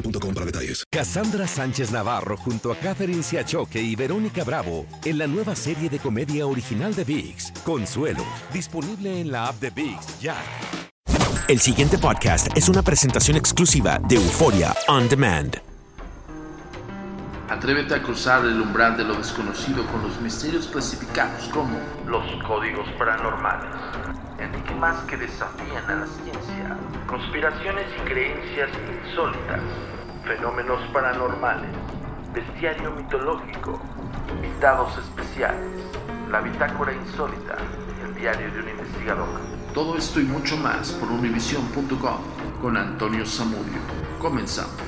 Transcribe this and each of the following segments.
boostmobile.com para detalles. Cassandra Sánchez Navarro junto a Catherine Siachoque y Verónica Bravo en la nueva serie de comedia original de VIX, Consuelo, disponible en la app de VIX ya. El siguiente podcast es una presentación exclusiva de Euforia On Demand. Atrévete a cruzar el umbral de lo desconocido con los misterios clasificados como los códigos paranormales, enigmas que desafían a la ciencia, conspiraciones y creencias insólitas, fenómenos paranormales, bestiario mitológico, invitados especiales, la bitácora insólita, el diario de un investigador. Todo esto y mucho más por univision.com con Antonio Zamudio. Comenzamos.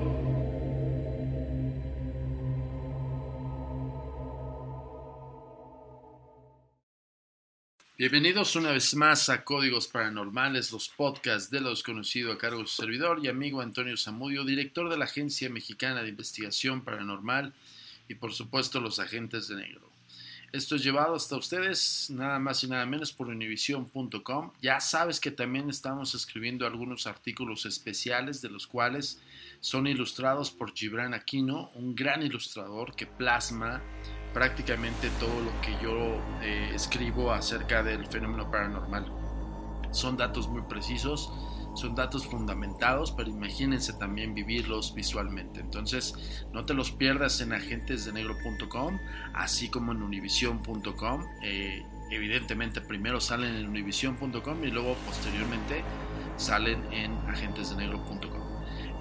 Bienvenidos una vez más a Códigos Paranormales, los podcasts de lo desconocido a cargo de su servidor y amigo Antonio Zamudio, director de la Agencia Mexicana de Investigación Paranormal y por supuesto los agentes de negro. Esto es llevado hasta ustedes nada más y nada menos por univision.com. Ya sabes que también estamos escribiendo algunos artículos especiales de los cuales son ilustrados por Gibran Aquino, un gran ilustrador que plasma prácticamente todo lo que yo eh, escribo acerca del fenómeno paranormal. Son datos muy precisos, son datos fundamentados, pero imagínense también vivirlos visualmente. Entonces, no te los pierdas en agentesdenegro.com, así como en univision.com. Eh, evidentemente, primero salen en univision.com y luego posteriormente salen en agentesdenegro.com.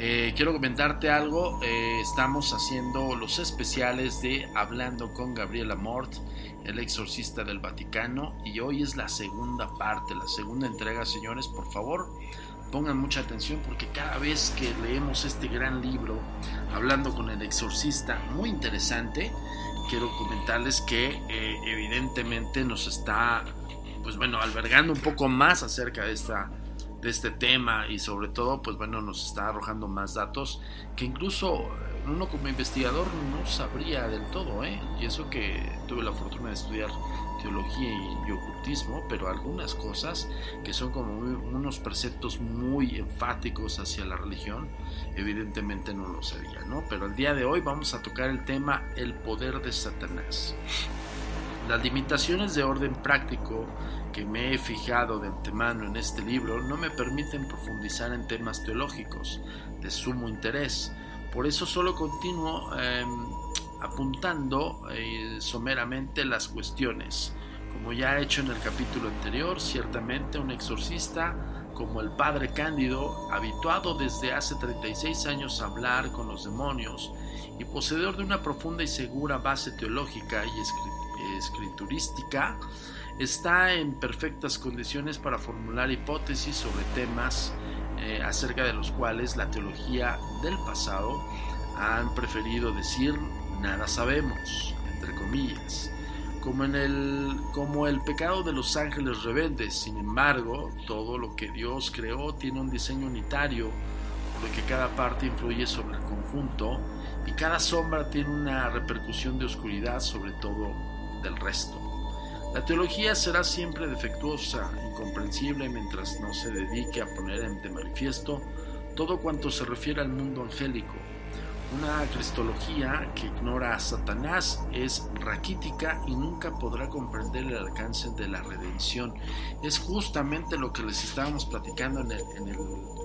Eh, quiero comentarte algo, eh, estamos haciendo los especiales de Hablando con Gabriela Mort, el exorcista del Vaticano, y hoy es la segunda parte, la segunda entrega, señores, por favor, pongan mucha atención porque cada vez que leemos este gran libro, Hablando con el exorcista, muy interesante, quiero comentarles que eh, evidentemente nos está, pues bueno, albergando un poco más acerca de esta de este tema y sobre todo pues bueno nos está arrojando más datos que incluso uno como investigador no sabría del todo ¿eh? y eso que tuve la fortuna de estudiar teología y, ocultismo pero algunas cosas que son como unos preceptos muy enfáticos hacia la religión evidentemente no lo sabía ¿no? pero el día de hoy vamos a tocar el tema el poder de Satanás las limitaciones de orden práctico que me he fijado de antemano en este libro no me permiten profundizar en temas teológicos de sumo interés. Por eso solo continúo em, apuntando eh, someramente las cuestiones. Como ya he hecho en el capítulo anterior, ciertamente un exorcista como el padre Cándido, habituado desde hace 36 años a hablar con los demonios y poseedor de una profunda y segura base teológica y escriturística, está en perfectas condiciones para formular hipótesis sobre temas eh, acerca de los cuales la teología del pasado han preferido decir nada sabemos, entre comillas, como, en el, como el pecado de los ángeles rebeldes. Sin embargo, todo lo que Dios creó tiene un diseño unitario, por lo que cada parte influye sobre el conjunto y cada sombra tiene una repercusión de oscuridad sobre todo del resto. La teología será siempre defectuosa, incomprensible, mientras no se dedique a poner de manifiesto todo cuanto se refiere al mundo angélico. Una cristología que ignora a Satanás es raquítica y nunca podrá comprender el alcance de la redención. Es justamente lo que les estábamos platicando en el, en el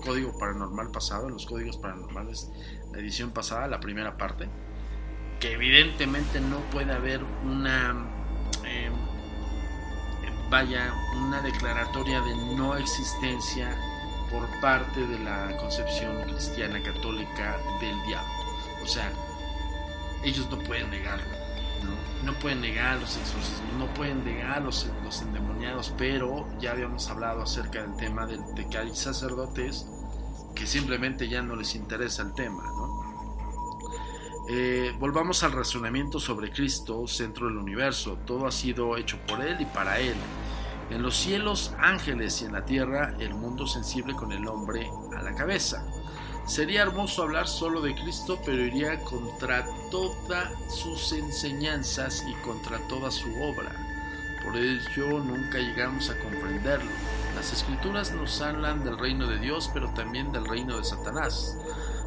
código paranormal pasado, en los códigos paranormales, la edición pasada, la primera parte, evidentemente no puede haber una... Eh, vaya, una declaratoria de no existencia por parte de la concepción cristiana católica del diablo. O sea, ellos no pueden negarlo, no, no pueden negar los exorcismos, no pueden negar los, los endemoniados, pero ya habíamos hablado acerca del tema de, de que hay sacerdotes que simplemente ya no les interesa el tema, ¿no? Eh, volvamos al razonamiento sobre Cristo, centro del universo. Todo ha sido hecho por Él y para Él. En los cielos, ángeles y en la tierra, el mundo sensible con el hombre a la cabeza. Sería hermoso hablar solo de Cristo, pero iría contra todas sus enseñanzas y contra toda su obra. Por ello nunca llegamos a comprenderlo. Las escrituras nos hablan del reino de Dios, pero también del reino de Satanás.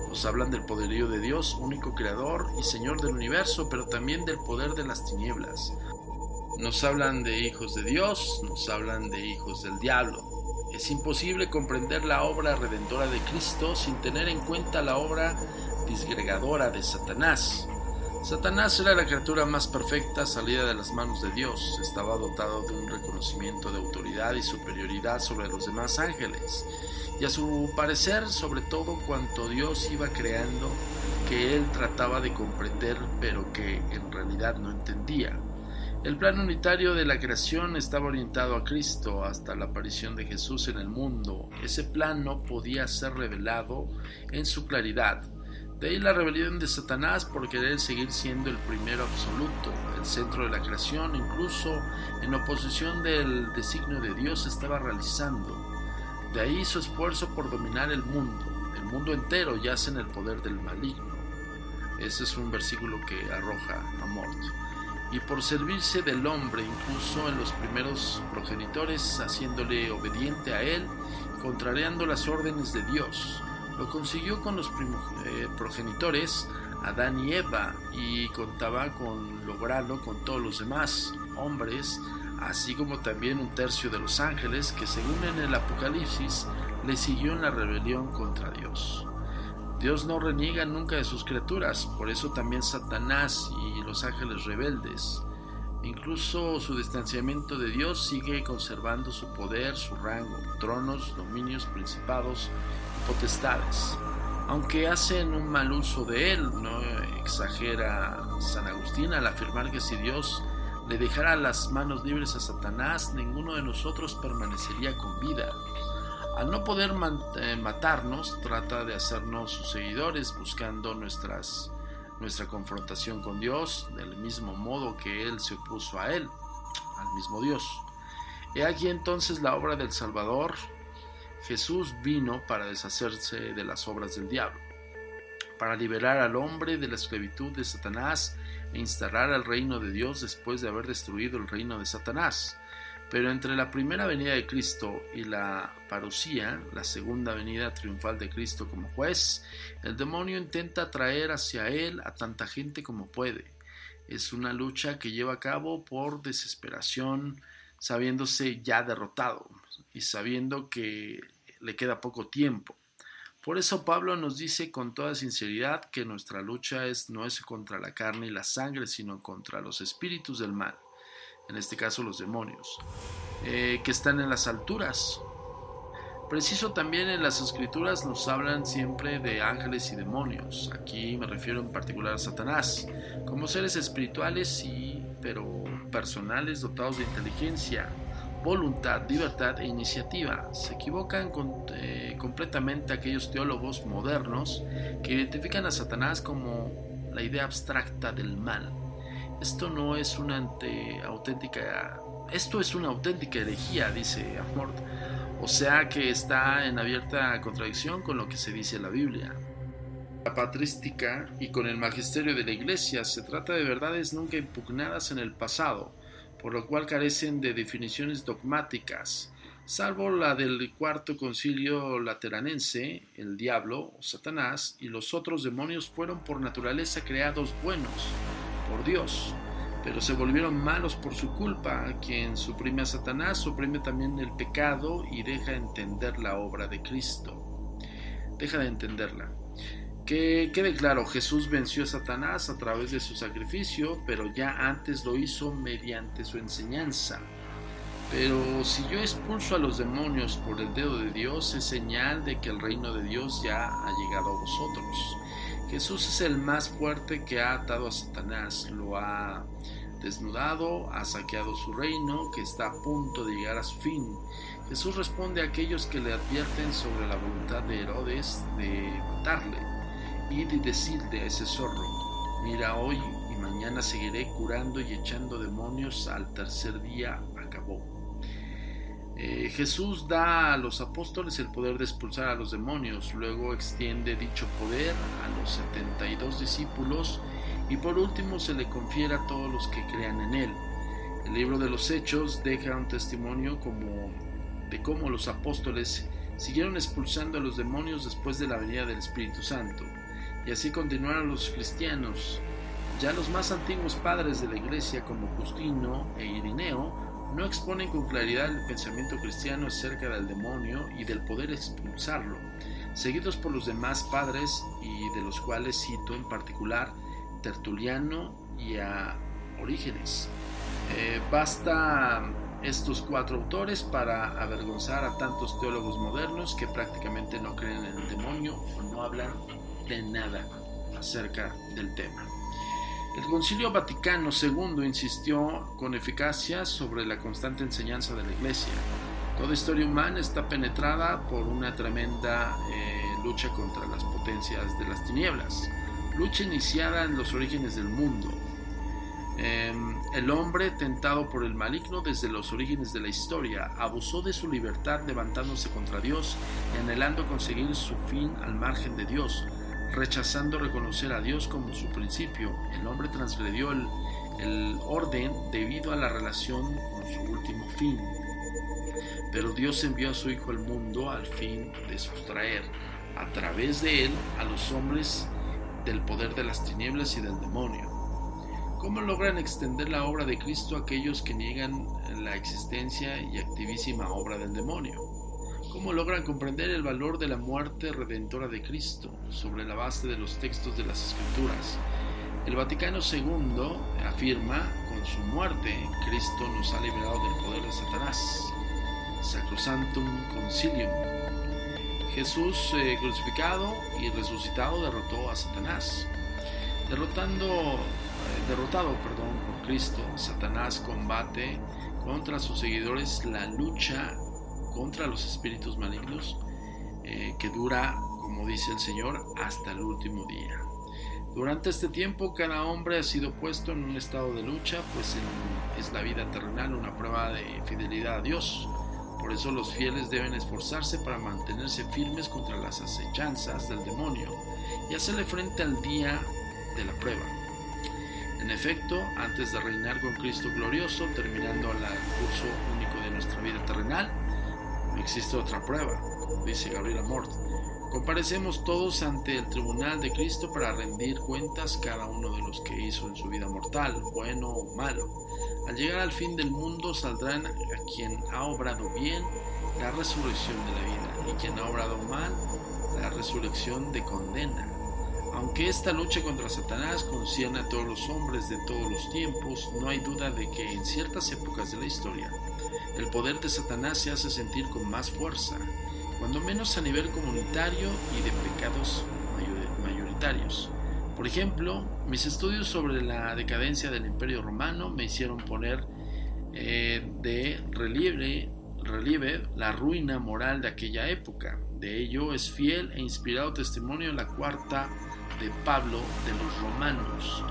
Nos hablan del poderío de Dios, único creador y Señor del universo, pero también del poder de las tinieblas. Nos hablan de hijos de Dios, nos hablan de hijos del diablo. Es imposible comprender la obra redentora de Cristo sin tener en cuenta la obra disgregadora de Satanás. Satanás era la criatura más perfecta salida de las manos de Dios. Estaba dotado de un reconocimiento de autoridad y superioridad sobre los demás ángeles y a su parecer sobre todo cuanto Dios iba creando que él trataba de comprender pero que en realidad no entendía. El plan unitario de la creación estaba orientado a Cristo hasta la aparición de Jesús en el mundo. Ese plan no podía ser revelado en su claridad. De ahí la rebelión de Satanás por querer seguir siendo el primero absoluto, el centro de la creación, incluso en oposición del designio de Dios estaba realizando. De ahí su esfuerzo por dominar el mundo. El mundo entero yace en el poder del maligno. Ese es un versículo que arroja a Mort. Y por servirse del hombre, incluso en los primeros progenitores, haciéndole obediente a él, contrariando las órdenes de Dios. Lo consiguió con los eh, progenitores, Adán y Eva, y contaba con lograrlo con todos los demás hombres así como también un tercio de los ángeles que según en el Apocalipsis le siguió en la rebelión contra Dios. Dios no reniega nunca de sus criaturas, por eso también Satanás y los ángeles rebeldes. Incluso su distanciamiento de Dios sigue conservando su poder, su rango, tronos, dominios, principados y potestades. Aunque hacen un mal uso de él, no exagera San Agustín al afirmar que si Dios le dejara las manos libres a Satanás, ninguno de nosotros permanecería con vida. Al no poder eh, matarnos, trata de hacernos sus seguidores, buscando nuestra confrontación con Dios, del mismo modo que Él se opuso a Él, al mismo Dios. He aquí entonces la obra del Salvador. Jesús vino para deshacerse de las obras del diablo, para liberar al hombre de la esclavitud de Satanás e instalar al reino de Dios después de haber destruido el reino de Satanás. Pero entre la primera venida de Cristo y la parucía, la segunda venida triunfal de Cristo como juez, el demonio intenta atraer hacia él a tanta gente como puede. Es una lucha que lleva a cabo por desesperación, sabiéndose ya derrotado y sabiendo que le queda poco tiempo. Por eso Pablo nos dice con toda sinceridad que nuestra lucha es, no es contra la carne y la sangre, sino contra los espíritus del mal, en este caso los demonios, eh, que están en las alturas. Preciso también en las escrituras nos hablan siempre de ángeles y demonios. Aquí me refiero en particular a Satanás, como seres espirituales, sí, pero personales dotados de inteligencia, voluntad, libertad e iniciativa. Se equivocan eh, completamente aquellos teólogos modernos que identifican a Satanás como la idea abstracta del mal. Esto no es una auténtica, esto es una auténtica herejía, dice Amort, o sea que está en abierta contradicción con lo que se dice en la Biblia. La patrística y con el magisterio de la Iglesia se trata de verdades nunca impugnadas en el pasado, por lo cual carecen de definiciones dogmáticas, salvo la del cuarto concilio lateranense, el diablo Satanás y los otros demonios fueron por naturaleza creados buenos por Dios, pero se volvieron malos por su culpa. Quien suprime a Satanás suprime también el pecado y deja entender la obra de Cristo. Deja de entenderla. Que quede claro, Jesús venció a Satanás a través de su sacrificio, pero ya antes lo hizo mediante su enseñanza. Pero si yo expulso a los demonios por el dedo de Dios, es señal de que el reino de Dios ya ha llegado a vosotros. Jesús es el más fuerte que ha atado a Satanás, lo ha desnudado, ha saqueado su reino, que está a punto de llegar a su fin. Jesús responde a aquellos que le advierten sobre la voluntad de Herodes de matarle y de decirle a ese zorro, mira hoy y mañana seguiré curando y echando demonios, al tercer día acabó. Eh, Jesús da a los apóstoles el poder de expulsar a los demonios, luego extiende dicho poder a los 72 discípulos y por último se le confiere a todos los que crean en él. El libro de los Hechos deja un testimonio como de cómo los apóstoles siguieron expulsando a los demonios después de la venida del Espíritu Santo. Y así continuaron los cristianos. Ya los más antiguos padres de la iglesia como Justino e Irineo no exponen con claridad el pensamiento cristiano acerca del demonio y del poder expulsarlo, seguidos por los demás padres y de los cuales cito en particular Tertuliano y a Orígenes. Eh, basta estos cuatro autores para avergonzar a tantos teólogos modernos que prácticamente no creen en el demonio o no hablan de nada acerca del tema. El Concilio Vaticano II insistió con eficacia sobre la constante enseñanza de la Iglesia. Toda historia humana está penetrada por una tremenda eh, lucha contra las potencias de las tinieblas, lucha iniciada en los orígenes del mundo. Em, el hombre, tentado por el maligno desde los orígenes de la historia, abusó de su libertad levantándose contra Dios y anhelando conseguir su fin al margen de Dios, Rechazando reconocer a Dios como su principio, el hombre transgredió el, orden debido a la relación con su último fin. Pero Dios envió a su Hijo al mundo al fin de sustraer a través de él a los hombres del poder de las tinieblas y del demonio. ¿Cómo logran extender la obra de Cristo aquellos que niegan la existencia y activísima obra del demonio? ¿Cómo logran comprender el valor de la muerte redentora de Cristo sobre la base de los textos de las Escrituras? El Vaticano II afirma, con su muerte, Cristo nos ha liberado del poder de Satanás. Sacrosantum Concilium. Jesús eh, crucificado y resucitado derrotó a Satanás. Derrotando, eh, derrotado perdón, por Cristo, Satanás combate contra sus seguidores la lucha contra los espíritus malignos eh, que dura, como dice el Señor, hasta el último día. Durante este tiempo cada hombre ha sido puesto en un estado de lucha, pues es la vida terrenal una prueba de fidelidad a Dios. Por eso los fieles deben esforzarse para mantenerse firmes contra las acechanzas del demonio y hacerle frente al día de la prueba. En efecto, antes de reinar con Cristo glorioso, terminando el curso único de nuestra vida terrenal, existe otra prueba, dice Gabriel Amort. Comparecemos todos ante el tribunal de Cristo para rendir cuentas cada uno de los que hizo en su vida mortal, bueno o malo. Al llegar al fin del mundo saldrán a quien ha obrado bien la resurrección de la vida y quien ha obrado mal la resurrección de condena. Aunque esta lucha contra Satanás concierne a todos los hombres de todos los tiempos, no hay duda de que en ciertas épocas de la historia el poder de Satanás se hace sentir con más fuerza, cuando menos a nivel comunitario y de pecados mayoritarios. Por ejemplo, mis estudios sobre la decadencia del Imperio Romano me hicieron poner eh, de relieve, relieve la ruina moral de aquella época. De ello es fiel e inspirado testimonio la cuarta de Pablo de los romanos.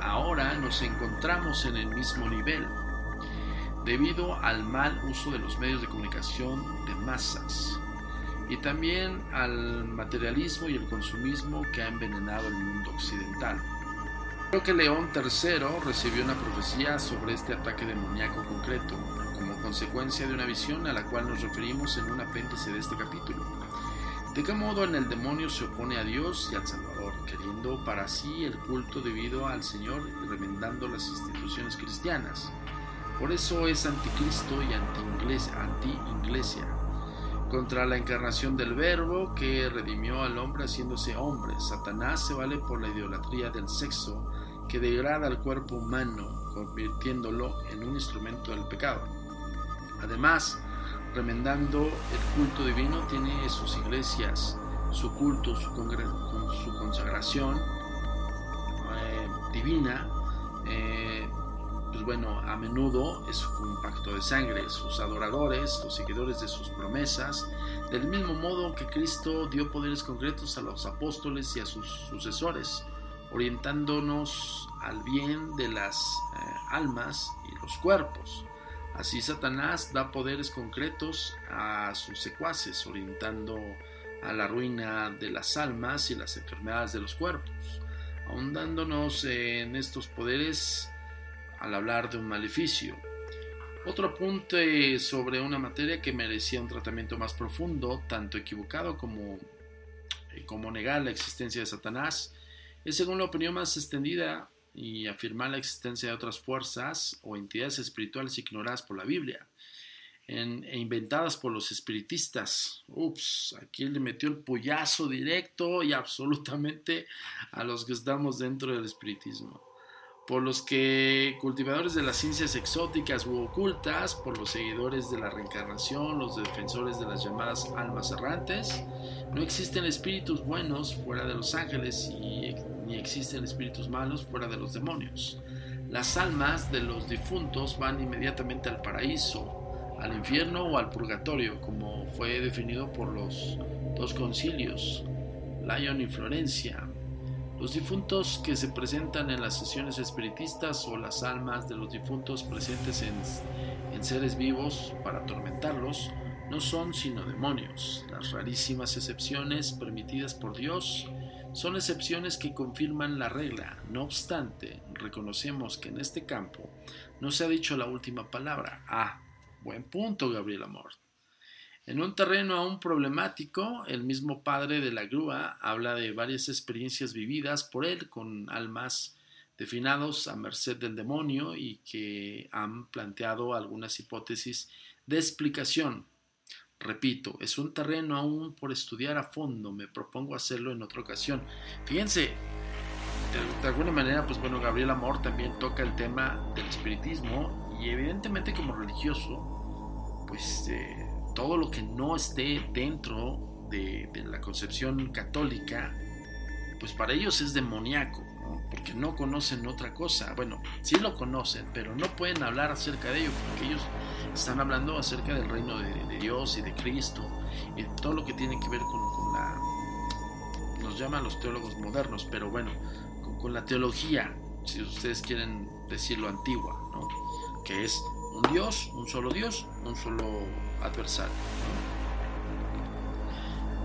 Ahora nos encontramos en el mismo nivel, debido al mal uso de los medios de comunicación de masas y también al materialismo y el consumismo que ha envenenado el mundo occidental. Creo que León III recibió una profecía sobre este ataque demoníaco concreto, como consecuencia de una visión a la cual nos referimos en un apéndice de este capítulo. ¿De qué modo en el demonio se opone a Dios y al Salvador, queriendo para sí el culto debido al Señor y remendando las instituciones cristianas? Por eso es anticristo y anti-iglesia contra la encarnación del Verbo que redimió al hombre haciéndose hombre. Satanás se vale por la idolatría del sexo que degrada al cuerpo humano, convirtiéndolo en un instrumento del pecado. Además, remendando el culto divino, tiene sus iglesias, su culto, su, consagración eh, divina. Eh, pues bueno, a menudo es un pacto de sangre, sus adoradores, los seguidores de sus promesas, del mismo modo que Cristo dio poderes concretos a los apóstoles y a sus sucesores, orientándonos al bien de las eh, almas y los cuerpos. Así Satanás da poderes concretos a sus secuaces, orientando a la ruina de las almas y las enfermedades de los cuerpos. Ahondándonos en estos poderes, al hablar de un maleficio. Otro apunte sobre una materia que merecía un tratamiento más profundo, tanto equivocado como, eh, como negar la existencia de Satanás, es según la opinión más extendida y afirmar la existencia de otras fuerzas o entidades espirituales ignoradas por la Biblia e inventadas por los espiritistas. Ups, aquí le metió el pollazo directo y absolutamente a los que estamos dentro del espiritismo por los que cultivadores de las ciencias exóticas u ocultas, por los seguidores de la reencarnación, los defensores de las llamadas almas errantes, no existen espíritus buenos fuera de los ángeles y ni existen espíritus malos fuera de los demonios. Las almas de los difuntos van inmediatamente al paraíso, al infierno o al purgatorio, como fue definido por los dos concilios, Lyon y Florencia, los difuntos que se presentan en las sesiones espiritistas o las almas de los difuntos presentes en, seres vivos para atormentarlos no son sino demonios. Las rarísimas excepciones permitidas por Dios son excepciones que confirman la regla. No obstante, reconocemos que en este campo no se ha dicho la última palabra. Ah, buen punto, Gabriel Amor. En un terreno aún problemático, el mismo padre de la grúa habla de varias experiencias vividas por él con almas definados a merced del demonio y que han planteado algunas hipótesis de explicación. Repito, es un terreno aún por estudiar a fondo, me propongo hacerlo en otra ocasión. Fíjense, de, alguna manera, pues bueno, Gabriel Amor también toca el tema del espiritismo y evidentemente como religioso, pues... Eh, todo lo que no esté dentro de, la concepción católica, pues para ellos es demoníaco, porque no conocen otra cosa. Bueno, sí lo conocen, pero no pueden hablar acerca de ello, porque ellos están hablando acerca del reino de, Dios y de Cristo, y todo lo que tiene que ver con, la... Nos llaman los teólogos modernos, pero bueno, con, la teología, si ustedes quieren decirlo antigua, ¿no? que es un Dios, un solo Dios, un solo adversario.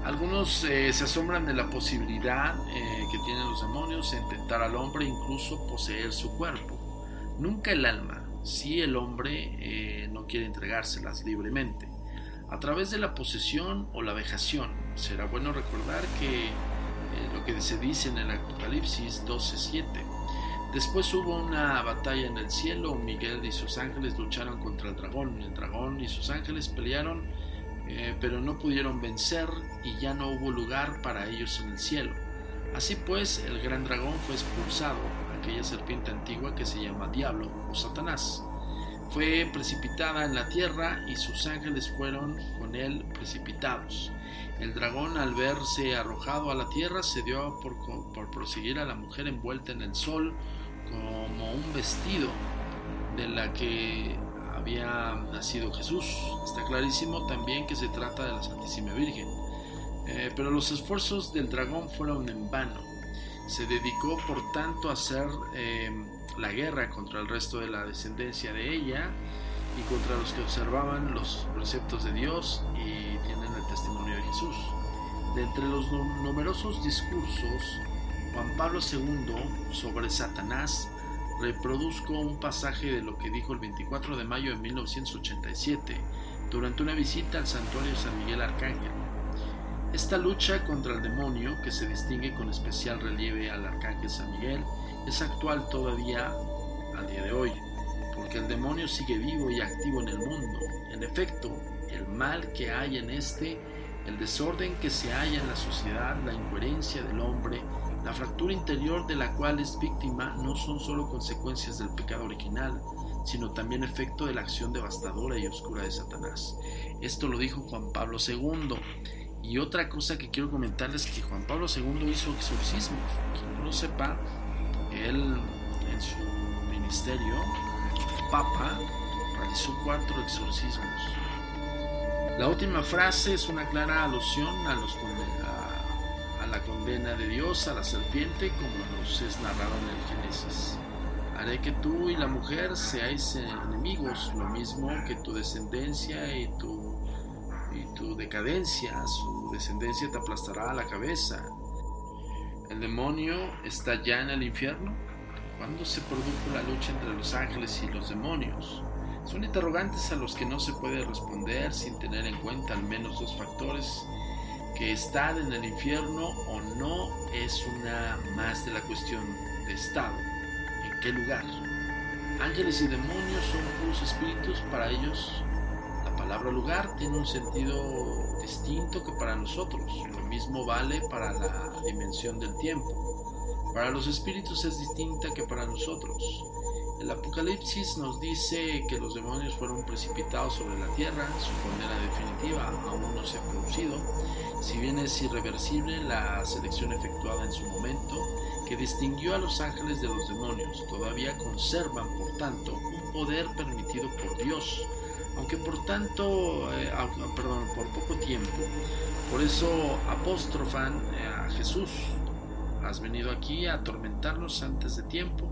Algunos eh, se asombran de la posibilidad eh, que tienen los demonios de tentar al hombre incluso poseer su cuerpo. Nunca el alma, si el hombre eh, no quiere entregárselas libremente. A través de la posesión o la vejación. Será bueno recordar que lo que se dice en el Apocalipsis 12.7. Después hubo una batalla en el cielo, Miguel y sus ángeles lucharon contra el dragón, el dragón y sus ángeles pelearon, eh, pero no pudieron vencer y ya no hubo lugar para ellos en el cielo. Así pues, el gran dragón fue expulsado, aquella serpiente antigua que se llama Diablo o Satanás. fue precipitada en la tierra y sus ángeles fueron con él precipitados. El dragón al verse arrojado a la tierra se dio por, por proseguir a la mujer envuelta en el sol como un vestido de la que había nacido Jesús. Está clarísimo también que se trata de la Santísima Virgen. Eh, pero los esfuerzos del dragón fueron en vano. Se dedicó por tanto a hacer eh, la guerra contra el resto de la descendencia de ella y contra los que observaban los preceptos de Dios y tienen el testimonio de Jesús. De entre los numerosos discursos, Juan Pablo II sobre Satanás reproduzco un pasaje de lo que dijo el 24 de mayo de 1987 durante una visita al santuario San Miguel Arcángel. Esta lucha contra el demonio, que se distingue con especial relieve al Arcángel San Miguel, es actual todavía al día de hoy, porque el demonio sigue vivo y activo en el mundo. En efecto, el mal que hay en este, el desorden que se halla en la sociedad, la incoherencia del hombre, la fractura interior de la cual es víctima no son solo consecuencias del pecado original, sino también efecto de la acción devastadora y oscura de Satanás. Esto lo dijo Juan Pablo II. Y otra cosa que quiero comentarles es que Juan Pablo II hizo exorcismos. Quien no lo sepa, él en su ministerio, Papa, realizó cuatro exorcismos. La última frase es una clara alusión a los la condena de Dios a la serpiente como nos es narrado en el Génesis. Haré que tú y la mujer seáis enemigos, lo mismo que tu descendencia y tu, y tu decadencia, su descendencia te aplastará a la cabeza. ¿El demonio está ya en el infierno? ¿Cuándo se produjo la lucha entre los ángeles y los demonios? Son interrogantes a los que no se puede responder sin tener en cuenta al menos dos factores que estar en el infierno o no es una más de la cuestión de estado. ¿En qué lugar? Ángeles y demonios son puros espíritus, para ellos la palabra lugar tiene un sentido distinto que para nosotros. Lo mismo vale para la dimensión del tiempo. Para los espíritus es distinta que para nosotros. El Apocalipsis nos dice que los demonios fueron precipitados sobre la tierra, su condena definitiva aún no se ha producido, si bien es irreversible la selección efectuada en su momento, que distinguió a los ángeles de los demonios, todavía conservan, por tanto, un poder permitido por Dios, aunque por tanto, eh, perdón, por poco tiempo. Por eso apóstrofan eh, a Jesús, ¿has venido aquí a atormentarnos antes de tiempo?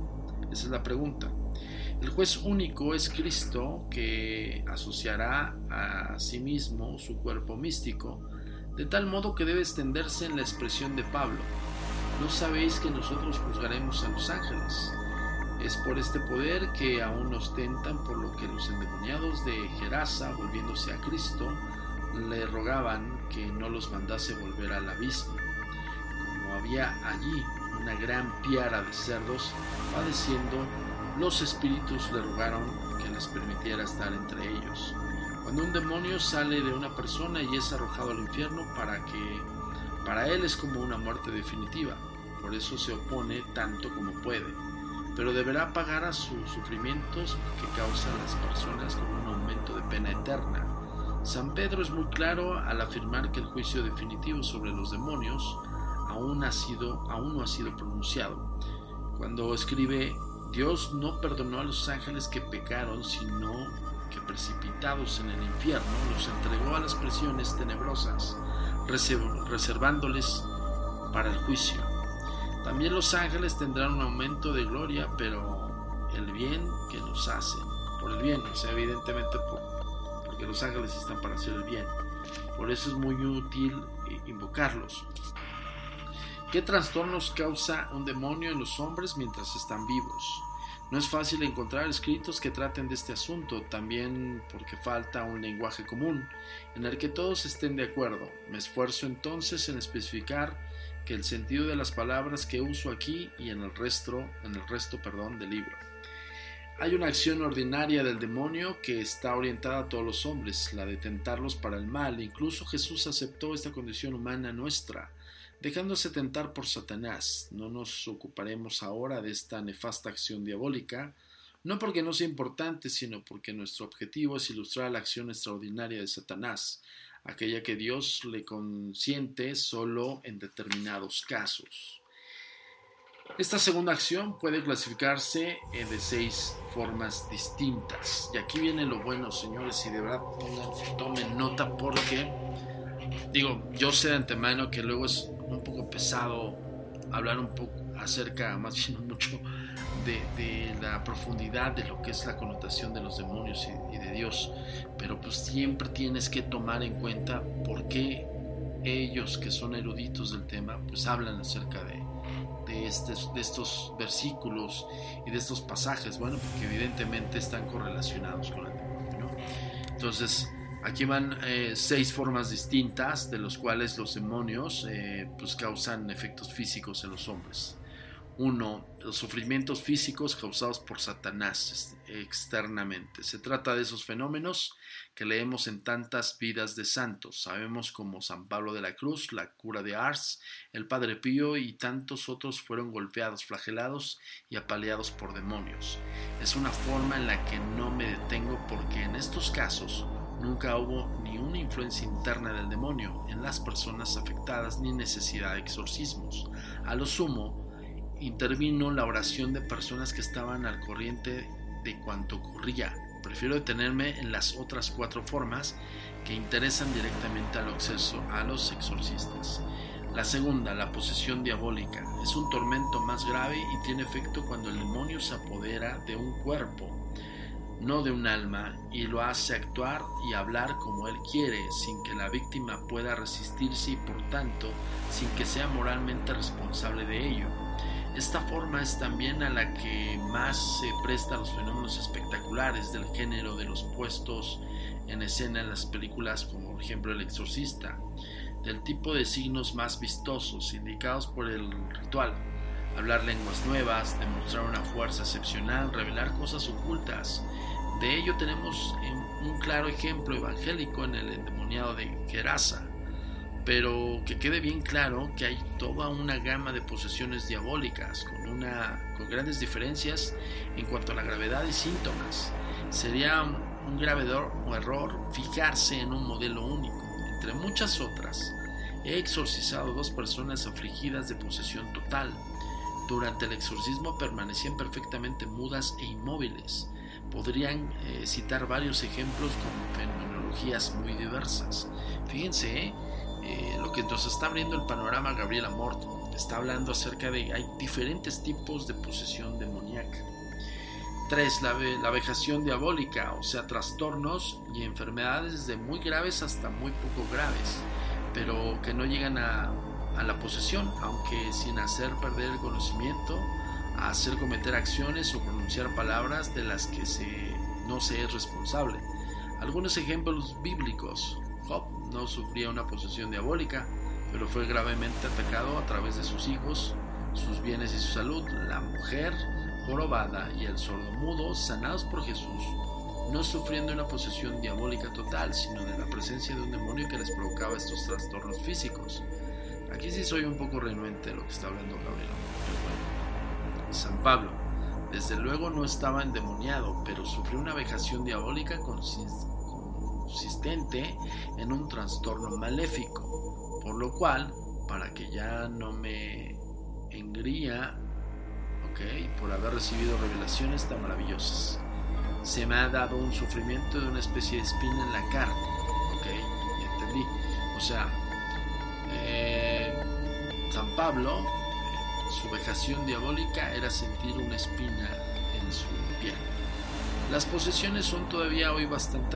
Esa es la pregunta. El juez único es Cristo que asociará a sí mismo su cuerpo místico, de tal modo que debe extenderse en la expresión de Pablo. ¿No sabéis que nosotros juzgaremos a los ángeles? Es por este poder que aún nos tentan por lo que los endemoniados de Gerasa, volviéndose a Cristo, le rogaban que no los mandase volver al abismo. Como había allí una gran piara de cerdos padeciendo, los espíritus le rogaron que les permitiera estar entre ellos. Cuando un demonio sale de una persona y es arrojado al infierno para que para él es como una muerte definitiva, por eso se opone tanto como puede, pero deberá pagar a sus sufrimientos que causan las personas con un aumento de pena eterna. San Pedro es muy claro al afirmar que el juicio definitivo sobre los demonios aún, ha sido, aún no ha sido pronunciado. Cuando escribe Dios no perdonó a los ángeles que pecaron, sino precipitados en el infierno los entregó a las prisiones tenebrosas, reservándoles para el juicio. También los ángeles tendrán un aumento de gloria, pero el bien que nos hacen, por el bien, o sea, evidentemente porque los ángeles están para hacer el bien. Por eso es muy útil invocarlos. ¿Qué trastornos causa un demonio en los hombres mientras están vivos? No es fácil encontrar escritos que traten de este asunto, también porque falta un lenguaje común en el que todos estén de acuerdo. Me esfuerzo entonces en especificar que el sentido de las palabras que uso aquí y en el resto, perdón, del libro. Hay una acción ordinaria del demonio que está orientada a todos los hombres, la de tentarlos para el mal. Incluso Jesús aceptó esta condición humana nuestra dejándose tentar por Satanás. No nos ocuparemos ahora de esta nefasta acción diabólica, No porque no sea importante, sino porque nuestro objetivo es ilustrar la acción extraordinaria de Satanás, aquella que Dios le consiente solo en determinados casos. Esta segunda acción puede clasificarse de seis formas distintas. Y aquí viene lo bueno, señores, y de verdad tomen nota porque, digo, yo sé de antemano que luego es un poco pesado hablar un poco acerca, más bien mucho, de, la profundidad de lo que es la connotación de los demonios y, de Dios. Pero pues siempre tienes que tomar en cuenta por qué ellos que son eruditos del tema, pues hablan acerca de, de, de estos versículos y de estos pasajes. Bueno, porque evidentemente están correlacionados con el demonio. ¿no? Entonces, Aquí van eh, seis formas distintas de los cuales los demonios eh, pues causan efectos físicos en los hombres. Uno, los sufrimientos físicos causados por Satanás externamente. Se trata de esos fenómenos que leemos en tantas vidas de santos. Sabemos como San Pablo de la Cruz, la cura de Ars, el Padre Pío y tantos otros fueron golpeados, flagelados y apaleados por demonios. Es una forma en la que no me detengo porque en estos casos Nunca hubo ni una influencia interna del demonio en las personas afectadas ni necesidad de exorcismos. A lo sumo, intervino la oración de personas que estaban al corriente de cuanto ocurría. Prefiero detenerme en las otras cuatro formas que interesan directamente a los exorcistas. La segunda, la posesión diabólica, es un tormento más grave y tiene efecto cuando el demonio se apodera de un cuerpo no de un alma, y lo hace actuar y hablar como él quiere, sin que la víctima pueda resistirse y por tanto sin que sea moralmente responsable de ello. Esta forma es también a la que más se presta los fenómenos espectaculares del género de los puestos en escena en las películas como por ejemplo El Exorcista, del tipo de signos más vistosos indicados por el ritual, hablar lenguas nuevas, demostrar una fuerza excepcional, revelar cosas ocultas. De ello tenemos un claro ejemplo evangélico en el endemoniado de Gerasa, pero que quede bien claro que hay toda una gama de posesiones diabólicas con, una, con grandes diferencias en cuanto a la gravedad y síntomas. Sería un grave error fijarse en un modelo único, entre muchas otras. He exorcizado dos personas afligidas de posesión total, durante el exorcismo permanecían perfectamente mudas e inmóviles. Podrían eh, citar varios ejemplos con fenomenologías muy diversas. Fíjense, eh, eh, lo que nos está abriendo el panorama Gabriela Mort está hablando acerca de hay diferentes tipos de posesión demoníaca. 3. La, la, vejación diabólica, o sea, trastornos y enfermedades de muy graves hasta muy poco graves, pero que no llegan a a la posesión, aunque sin hacer perder el conocimiento, hacer cometer acciones o pronunciar palabras de las que se, no se es responsable. Algunos ejemplos bíblicos. Job no sufría una posesión diabólica, pero fue gravemente atacado a través de sus hijos, sus bienes y su salud. La mujer jorobada y el sordomudo, sanados por Jesús, no sufriendo una posesión diabólica total, sino de la presencia de un demonio que les provocaba estos trastornos físicos. Aquí sí soy un poco renuente de lo que está hablando Gabriel. San Pablo, desde luego no estaba endemoniado, pero sufrió una vejación diabólica consistente en un trastorno maléfico, por lo cual, para que ya no me engría, ok, por haber recibido revelaciones tan maravillosas, se me ha dado un sufrimiento de una especie de espina en la carne, ok, entendí, o sea, eh, San Pablo, eh, su vejación diabólica era sentir una espina en su piel. Las posesiones son todavía hoy bastante